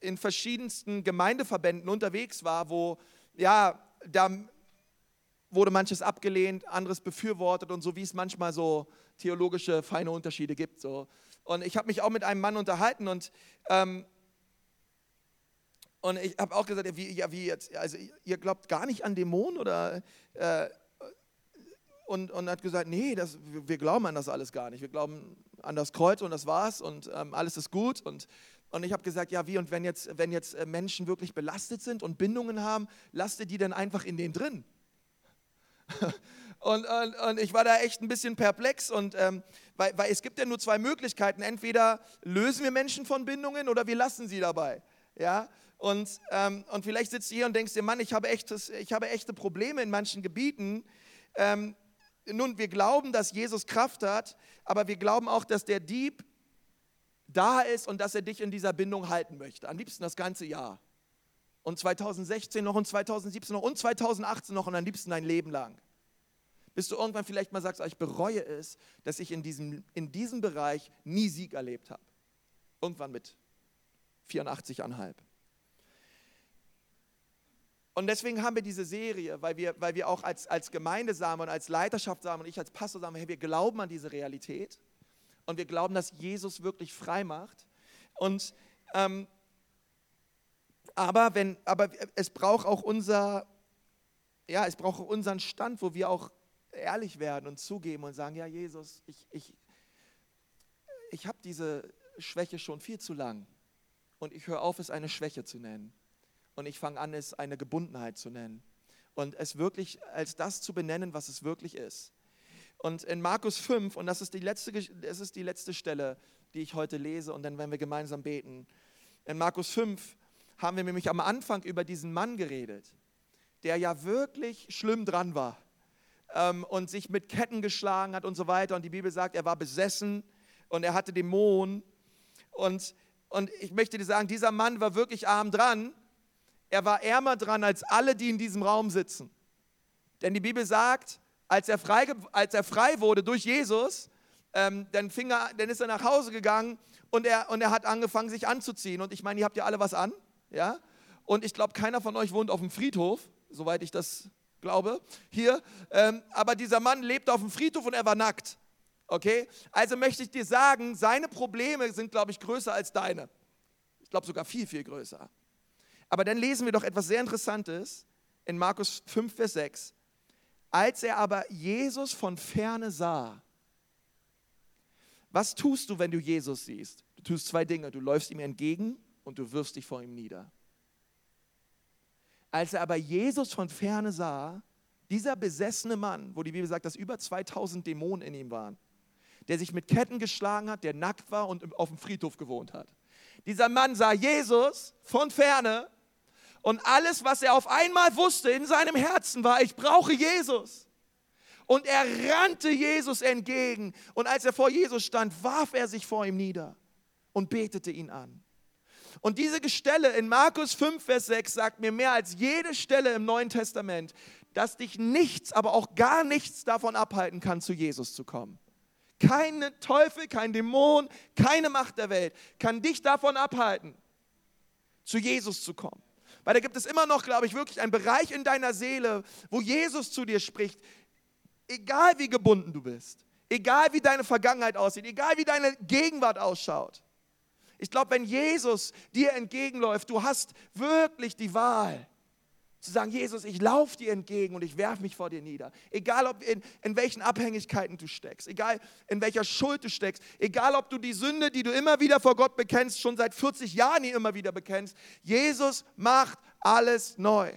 in verschiedensten Gemeindeverbänden unterwegs war, wo, ja, da wurde manches abgelehnt, anderes befürwortet und so, wie es manchmal so theologische feine Unterschiede gibt. So. Und ich habe mich auch mit einem Mann unterhalten und, ähm, und ich habe auch gesagt, ja wie, ja, wie jetzt, also ihr glaubt gar nicht an Dämonen oder... Äh, und, und hat gesagt, nee, das, wir glauben an das alles gar nicht. Wir glauben an das Kreuz und das war's und ähm, alles ist gut. Und, und ich habe gesagt, ja wie, und wenn jetzt, wenn jetzt äh, Menschen wirklich belastet sind und Bindungen haben, lasst ihr die dann einfach in denen drin. Und, und, und, ich war da echt ein bisschen perplex, und, ähm, weil, weil es gibt ja nur zwei Möglichkeiten. Entweder lösen wir Menschen von Bindungen oder wir lassen sie dabei. Ja? Und, ähm, und vielleicht sitzt du hier und denkst dir, Mann, ich habe, echtes, ich habe echte Probleme in manchen Gebieten. Ähm, nun, wir glauben, dass Jesus Kraft hat, aber wir glauben auch, dass der Dieb da ist und dass er dich in dieser Bindung halten möchte. Am liebsten das ganze Jahr. Und 2016 noch und 2017 noch und 2018 noch und am liebsten dein Leben lang. Bis du irgendwann vielleicht mal sagst, ah, ich bereue es, dass ich in diesem, in diesem Bereich nie Sieg erlebt habe. Irgendwann mit 84,5. Und deswegen haben wir diese Serie, weil wir, weil wir auch als, als Gemeindesamen und als Leiterschaft sagen und ich als Pastor sagen, hey, wir glauben an diese Realität und wir glauben, dass Jesus wirklich frei macht. Und, ähm, aber, wenn, aber es braucht auch unser, ja, es braucht unseren Stand, wo wir auch ehrlich werden und zugeben und sagen, ja Jesus, ich, ich, ich habe diese Schwäche schon viel zu lang und ich höre auf, es eine Schwäche zu nennen und ich fange an, es eine Gebundenheit zu nennen und es wirklich als das zu benennen, was es wirklich ist. Und in Markus 5, und das ist, die letzte, das ist die letzte Stelle, die ich heute lese, und dann werden wir gemeinsam beten. In Markus 5 haben wir nämlich am Anfang über diesen Mann geredet, der ja wirklich schlimm dran war ähm, und sich mit Ketten geschlagen hat und so weiter. Und die Bibel sagt, er war besessen und er hatte Dämonen. Und, und ich möchte dir sagen, dieser Mann war wirklich arm dran. Er war ärmer dran als alle, die in diesem Raum sitzen. Denn die Bibel sagt, als er frei, als er frei wurde durch Jesus, ähm, dann, fing er, dann ist er nach Hause gegangen und er, und er hat angefangen, sich anzuziehen. Und ich meine, ihr habt ja alle was an. Ja? Und ich glaube, keiner von euch wohnt auf dem Friedhof, soweit ich das glaube, hier. Ähm, aber dieser Mann lebte auf dem Friedhof und er war nackt. Okay? Also möchte ich dir sagen, seine Probleme sind, glaube ich, größer als deine. Ich glaube sogar viel, viel größer. Aber dann lesen wir doch etwas sehr Interessantes in Markus 5, Vers 6. Als er aber Jesus von ferne sah, was tust du, wenn du Jesus siehst? Du tust zwei Dinge. Du läufst ihm entgegen und du wirfst dich vor ihm nieder. Als er aber Jesus von ferne sah, dieser besessene Mann, wo die Bibel sagt, dass über 2000 Dämonen in ihm waren, der sich mit Ketten geschlagen hat, der nackt war und auf dem Friedhof gewohnt hat. Dieser Mann sah Jesus von ferne und alles, was er auf einmal wusste in seinem Herzen war, ich brauche Jesus. Und er rannte Jesus entgegen. Und als er vor Jesus stand, warf er sich vor ihm nieder und betete ihn an. Und diese Stelle in Markus 5, Vers 6 sagt mir mehr als jede Stelle im Neuen Testament, dass dich nichts, aber auch gar nichts davon abhalten kann, zu Jesus zu kommen. Keine Teufel, kein Dämon, keine Macht der Welt kann dich davon abhalten, zu Jesus zu kommen. Weil da gibt es immer noch, glaube ich, wirklich einen Bereich in deiner Seele, wo Jesus zu dir spricht. Egal wie gebunden du bist, egal wie deine Vergangenheit aussieht, egal wie deine Gegenwart ausschaut. Ich glaube, wenn Jesus dir entgegenläuft, du hast wirklich die Wahl zu sagen, Jesus, ich laufe dir entgegen und ich werfe mich vor dir nieder. Egal, ob in, in welchen Abhängigkeiten du steckst, egal in welcher Schuld du steckst, egal, ob du die Sünde, die du immer wieder vor Gott bekennst, schon seit 40 Jahren hier immer wieder bekennst, Jesus macht alles neu.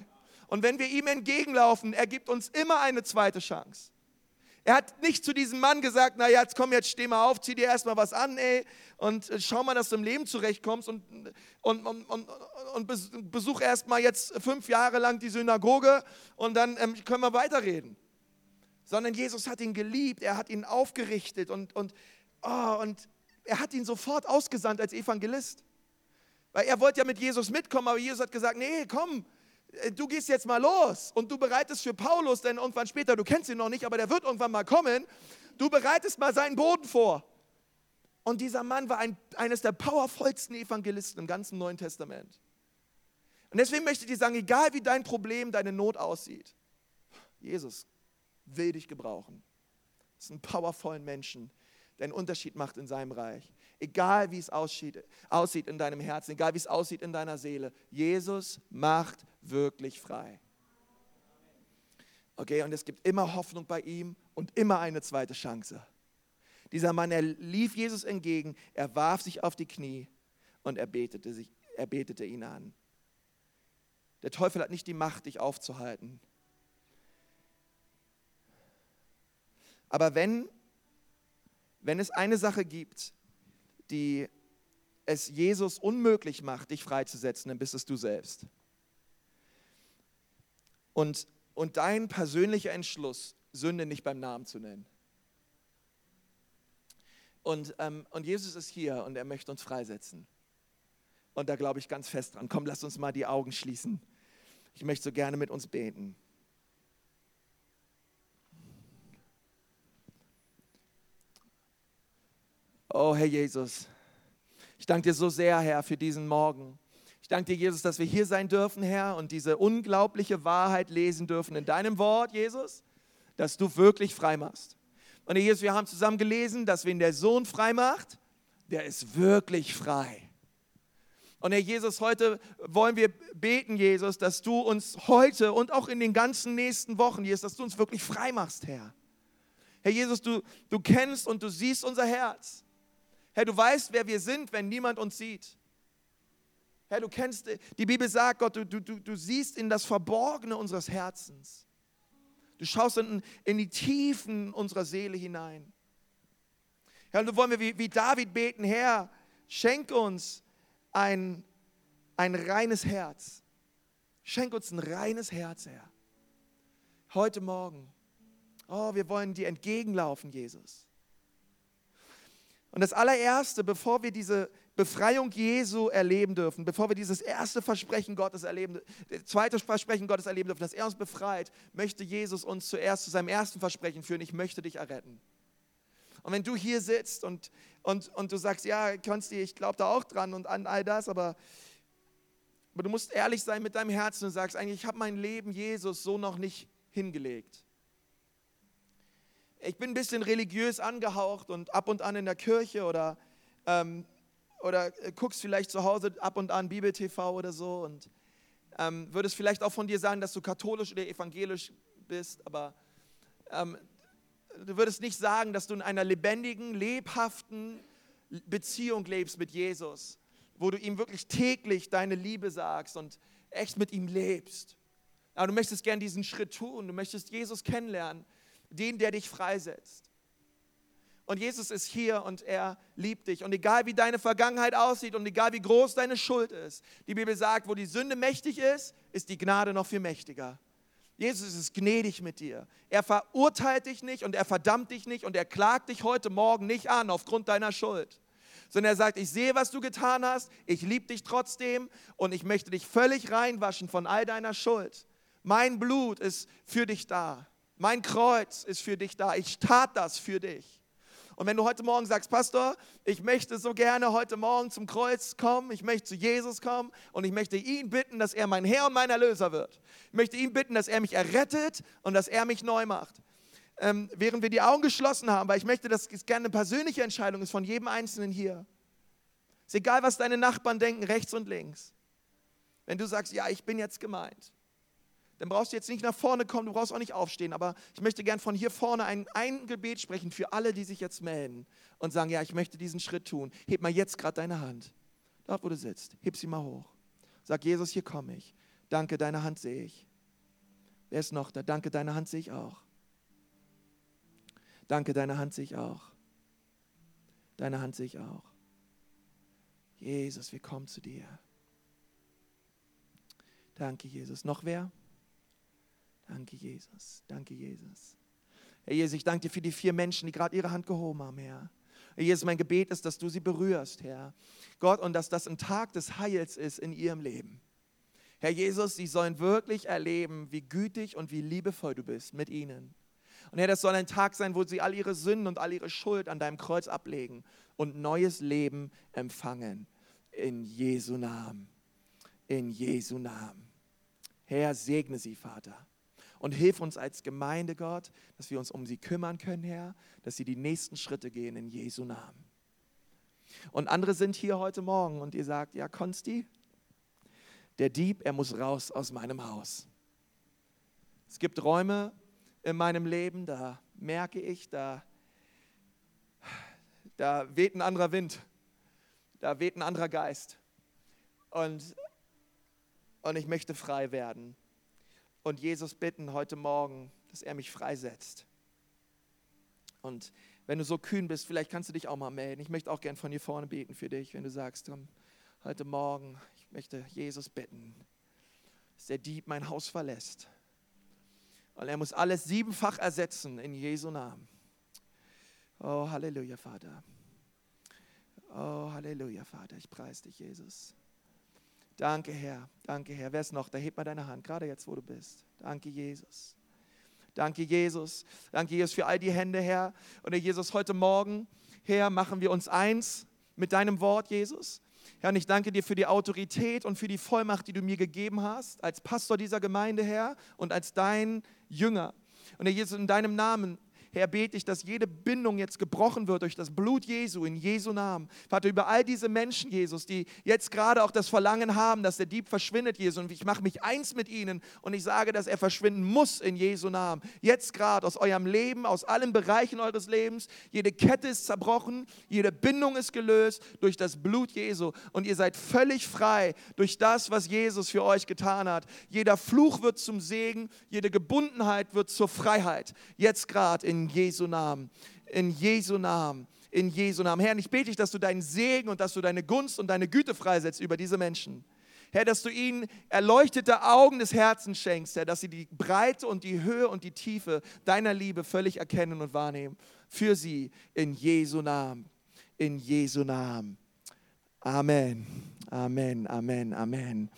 Und wenn wir ihm entgegenlaufen, er gibt uns immer eine zweite Chance. Er hat nicht zu diesem Mann gesagt, na jetzt komm, jetzt steh mal auf, zieh dir erstmal was an, ey, und äh, schau mal, dass du im Leben zurechtkommst und, und, und, und, und besuch erstmal jetzt fünf Jahre lang die Synagoge und dann ähm, können wir weiterreden. sondern Jesus hat ihn geliebt, er hat ihn aufgerichtet und, und, oh, und er hat ihn sofort ausgesandt als Evangelist. Weil er wollte ja mit Jesus mitkommen, aber Jesus hat gesagt, nee, komm, du gehst jetzt mal los und du bereitest für Paulus, denn irgendwann später, du kennst ihn noch nicht, aber der wird irgendwann mal kommen, du bereitest mal seinen Boden vor. Und dieser Mann war ein, eines der powervollsten Evangelisten im ganzen Neuen Testament. Und deswegen möchte ich dir sagen, egal wie dein Problem, deine Not aussieht, Jesus will dich gebrauchen. Das ist ein powervollen Menschen, der einen Unterschied macht in seinem Reich. Egal wie es aussieht, aussieht in deinem Herzen, egal wie es aussieht in deiner Seele, Jesus macht wirklich frei. Okay, und es gibt immer Hoffnung bei ihm und immer eine zweite Chance. Dieser Mann, er lief Jesus entgegen, er warf sich auf die Knie und er betete, sich, er betete ihn an. Der Teufel hat nicht die Macht, dich aufzuhalten. Aber wenn, wenn es eine Sache gibt, die es Jesus unmöglich macht, dich freizusetzen, dann bist es du selbst. Und, und dein persönlicher Entschluss, Sünde nicht beim Namen zu nennen. Und, ähm, und Jesus ist hier und er möchte uns freisetzen. Und da glaube ich ganz fest dran. Komm, lass uns mal die Augen schließen. Ich möchte so gerne mit uns beten. Oh, Herr Jesus, ich danke dir so sehr, Herr, für diesen Morgen. Ich danke dir, Jesus, dass wir hier sein dürfen, Herr, und diese unglaubliche Wahrheit lesen dürfen in deinem Wort, Jesus, dass du wirklich frei machst. Und Jesus, wir haben zusammen gelesen, dass wen der Sohn frei macht, der ist wirklich frei. Und Herr Jesus, heute wollen wir beten, Jesus, dass du uns heute und auch in den ganzen nächsten Wochen, Jesus, dass du uns wirklich frei machst, Herr. Herr Jesus, du, du kennst und du siehst unser Herz. Herr, du weißt, wer wir sind, wenn niemand uns sieht. Herr, du kennst, die Bibel sagt, Gott, du, du, du siehst in das Verborgene unseres Herzens. Du schaust in, in die Tiefen unserer Seele hinein. Herr, und so wollen wir wie, wie David beten, Herr, schenk uns ein, ein reines Herz. Schenk uns ein reines Herz, Herr. Heute Morgen. Oh, wir wollen dir entgegenlaufen, Jesus. Und das allererste, bevor wir diese Befreiung Jesu erleben dürfen, bevor wir dieses erste Versprechen Gottes erleben, das zweite Versprechen Gottes erleben dürfen, dass er uns befreit, möchte Jesus uns zuerst zu seinem ersten Versprechen führen, ich möchte dich erretten. Und wenn du hier sitzt und, und, und du sagst, ja, Konsti, ich glaube da auch dran und an all das, aber, aber du musst ehrlich sein mit deinem Herzen und sagst, eigentlich, ich habe mein Leben Jesus so noch nicht hingelegt. Ich bin ein bisschen religiös angehaucht und ab und an in der Kirche oder, ähm, oder guckst vielleicht zu Hause ab und an Bibel TV oder so und ähm, würdest vielleicht auch von dir sagen, dass du katholisch oder evangelisch bist, aber ähm, du würdest nicht sagen, dass du in einer lebendigen, lebhaften Beziehung lebst mit Jesus, wo du ihm wirklich täglich deine Liebe sagst und echt mit ihm lebst. Aber du möchtest gern diesen Schritt tun, du möchtest Jesus kennenlernen, den, der dich freisetzt. Und Jesus ist hier und er liebt dich. Und egal wie deine Vergangenheit aussieht und egal wie groß deine Schuld ist, die Bibel sagt, wo die Sünde mächtig ist, ist die Gnade noch viel mächtiger. Jesus ist gnädig mit dir. Er verurteilt dich nicht und er verdammt dich nicht und er klagt dich heute Morgen nicht an aufgrund deiner Schuld. Sondern er sagt, ich sehe, was du getan hast, ich liebe dich trotzdem und ich möchte dich völlig reinwaschen von all deiner Schuld. Mein Blut ist für dich da. Mein Kreuz ist für dich da. Ich tat das für dich. Und wenn du heute Morgen sagst, Pastor, ich möchte so gerne heute Morgen zum Kreuz kommen, ich möchte zu Jesus kommen und ich möchte ihn bitten, dass er mein Herr und mein Erlöser wird. Ich möchte ihn bitten, dass er mich errettet und dass er mich neu macht. Ähm, während wir die Augen geschlossen haben, weil ich möchte, dass es gerne eine persönliche Entscheidung ist von jedem Einzelnen hier. Ist egal, was deine Nachbarn denken, rechts und links. Wenn du sagst, ja, ich bin jetzt gemeint, dann brauchst du jetzt nicht nach vorne kommen, du brauchst auch nicht aufstehen, aber ich möchte gern von hier vorne ein, ein Gebet sprechen für alle, die sich jetzt melden und sagen, ja, ich möchte diesen Schritt tun. Heb mal jetzt gerade deine Hand, dort wo du sitzt, heb sie mal hoch. Sag, Jesus, hier komme ich. Danke, deine Hand sehe ich. Wer ist noch da? Danke, deine Hand sehe ich auch. Danke, deine Hand sehe ich auch. Deine Hand sehe ich auch. Jesus, wir kommen zu dir. Danke, Jesus. Noch wer? Danke, Jesus. Danke, Jesus. Herr Jesus, ich danke dir für die vier Menschen, die gerade ihre Hand gehoben haben, Herr. Herr Jesus, mein Gebet ist, dass du sie berührst, Herr. Gott, und dass das ein Tag des Heils ist in ihrem Leben. Herr Jesus, sie sollen wirklich erleben, wie gütig und wie liebevoll du bist mit ihnen. Und Herr, das soll ein Tag sein, wo sie all ihre Sünden und all ihre Schuld an deinem Kreuz ablegen und neues Leben empfangen. In Jesu Namen. In Jesu Namen. Herr, segne sie, Vater. Und hilf uns als Gemeinde, Gott, dass wir uns um sie kümmern können, Herr, dass sie die nächsten Schritte gehen in Jesu Namen. Und andere sind hier heute Morgen und ihr sagt, ja, Konsti, der Dieb, er muss raus aus meinem Haus. Es gibt Räume in meinem Leben, da merke ich, da, da weht ein anderer Wind, da weht ein anderer Geist. Und, und ich möchte frei werden. Und Jesus bitten heute Morgen, dass er mich freisetzt. Und wenn du so kühn bist, vielleicht kannst du dich auch mal melden. Ich möchte auch gern von hier vorne beten für dich, wenn du sagst, heute Morgen, ich möchte Jesus bitten, dass der Dieb mein Haus verlässt. Und er muss alles siebenfach ersetzen in Jesu Namen. Oh, Halleluja, Vater. Oh, Halleluja, Vater. Ich preise dich, Jesus. Danke, Herr. Danke, Herr. Wer ist noch? Da hebt mal deine Hand, gerade jetzt, wo du bist. Danke, Jesus. Danke, Jesus. Danke, Jesus, für all die Hände, Herr. Und Herr Jesus, heute Morgen, Herr, machen wir uns eins mit deinem Wort, Jesus. Herr, und ich danke dir für die Autorität und für die Vollmacht, die du mir gegeben hast, als Pastor dieser Gemeinde, Herr, und als dein Jünger. Und Herr Jesus, in deinem Namen Herr, bete ich, dass jede Bindung jetzt gebrochen wird durch das Blut Jesu, in Jesu Namen. Vater, über all diese Menschen, Jesus, die jetzt gerade auch das Verlangen haben, dass der Dieb verschwindet, Jesus. Und ich mache mich eins mit ihnen und ich sage, dass er verschwinden muss in Jesu Namen. Jetzt gerade aus eurem Leben, aus allen Bereichen eures Lebens. Jede Kette ist zerbrochen, jede Bindung ist gelöst durch das Blut Jesu. Und ihr seid völlig frei durch das, was Jesus für euch getan hat. Jeder Fluch wird zum Segen, jede Gebundenheit wird zur Freiheit. Jetzt gerade in Jesu Namen. In Jesu Namen. In Jesu Namen. Herr, ich bete dich, dass du deinen Segen und dass du deine Gunst und deine Güte freisetzt über diese Menschen. Herr, dass du ihnen erleuchtete Augen des Herzens schenkst, Herr, dass sie die Breite und die Höhe und die Tiefe deiner Liebe völlig erkennen und wahrnehmen. Für sie in Jesu Namen. In Jesu Namen. Amen. Amen. Amen. Amen.